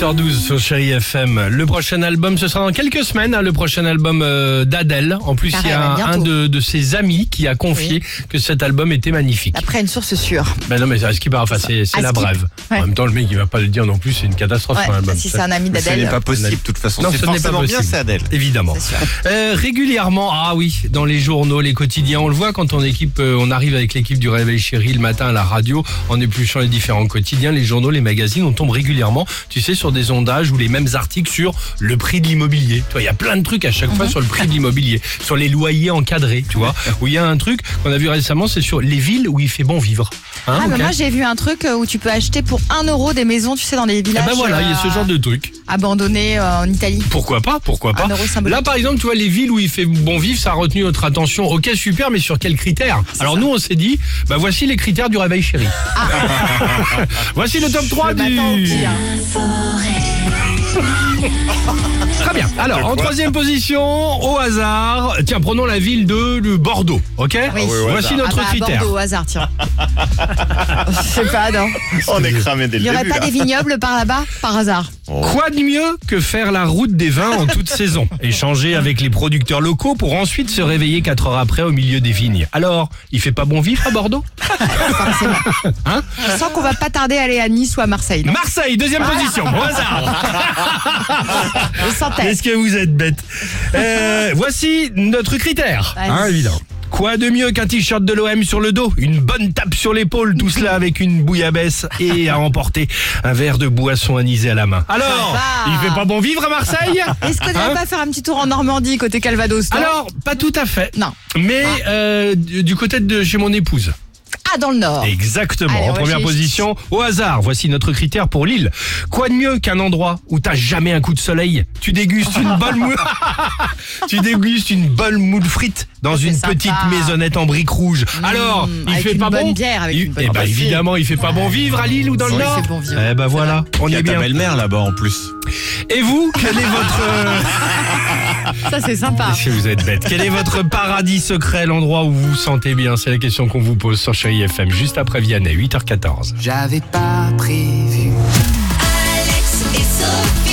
8h12 sur Chéri FM. Le prochain album, ce sera dans quelques semaines, hein, le prochain album euh, d'Adèle. En plus, il y a un, de, de ses amis qui a confié que cet album était magnifique. Après une source sûre. Ben non, mais c'est à ce qui paraît, enfin, c'est la brève. Ouais. En même temps, le mec, il va pas le dire non plus, c'est une catastrophe Ouais, son album. si c'est un ami Mais Ce n'est d'Adèle. pas possible, de toute façon. Non, ce n'est pas forcément bien, possible. c'est Adèle. Évidemment. Euh, régulièrement, ah oui, dans les journaux, les quotidiens, on le voit quand on équipe, euh, on arrive avec l'équipe du Réveil Chéri le matin à la radio, en épluchant les différents quotidiens, les journaux, les magazines, on tombe régulièrement, tu sais, sur des sondages ou les mêmes articles sur le prix de l'immobilier. Tu vois, il y a plein de trucs à chaque Mhm. fois sur le prix de l'immobilier, sur les loyers encadrés, tu vois. Où il y a un truc qu'on a vu récemment, c'est sur les villes où il fait bon vivre. Hein, Ah, ok moi j'ai vu un truc euh, où tu peux acheter pour 1 euro des maisons, tu sais, dans des Eh villages ben voilà, il y a ce euh, genre de truc. abandonnés euh, en Italie. Pourquoi pas Pourquoi pas. Là, par exemple, tu vois, les villes où il fait bon vivre, ça a retenu notre attention. Ok, super, mais sur quels critères Alors nous, on s'est dit, bah voici les critères du réveil chéri. voici le top 3 Le du... Très bien. Alors, en troisième position, au hasard, tiens, prenons la ville de, de Bordeaux, ok Oui. Ah Voici Ah notre bah, à critère. Bordeaux au hasard, tiens. Je sais pas, non. On est cramé dès Il le y aurait début. pas là. des vignobles par là-bas, par hasard. Quoi de mieux que faire la route des vins en toute saison Échanger avec les producteurs locaux pour ensuite se réveiller 4 heures après au milieu des vignes. Alors, il fait pas bon vivre à Bordeaux Forcément. Hein Je sens qu'on va pas tarder à aller à Nice ou à Marseille. non Marseille, deuxième position, au hasard Qu'est-ce que vous êtes bête Euh, Voici notre critère, hein, évidemment. Quoi de mieux qu'un t-shirt de l'OM sur le dos? Une bonne tape sur l'épaule, tout cela avec une bouillabaisse et à emporter un verre de boisson anisée à la main. Alors, va. il fait pas bon vivre à Marseille? Est-ce qu'on n'irait Hein? pas faire un petit tour en Normandie, côté Calvados Alors, pas tout à fait. Non. Mais euh, du du côté de chez mon épouse. Ah, dans le Nord. Exactement. Allez, en première position, au hasard. Voici notre critère pour Lille. Quoi de mieux qu'un endroit où t'as jamais un coup de soleil? Tu dégustes une bonne moule. tu dégustes une bonne moule frite dans une sympa. petite maisonnette en briques rouges. Alors, il avec fait une pas bonne bon? bière, avec Il- une bonne Eh ben évidemment, il fait pas bon vivre à Lille ou dans le Oui, Nord. bon vivre. Eh ben voilà, on Il y est a ta bien. belle-mère là-bas en plus. Et vous, quel est votre euh, Ça, c'est sympa. Si vous êtes bête. Quel est votre paradis secret, l'endroit où vous vous sentez bien? C'est la question qu'on vous pose sur Chéri FM, juste après Vianney, 8h14. J'avais pas prévu. Alex et Sophie.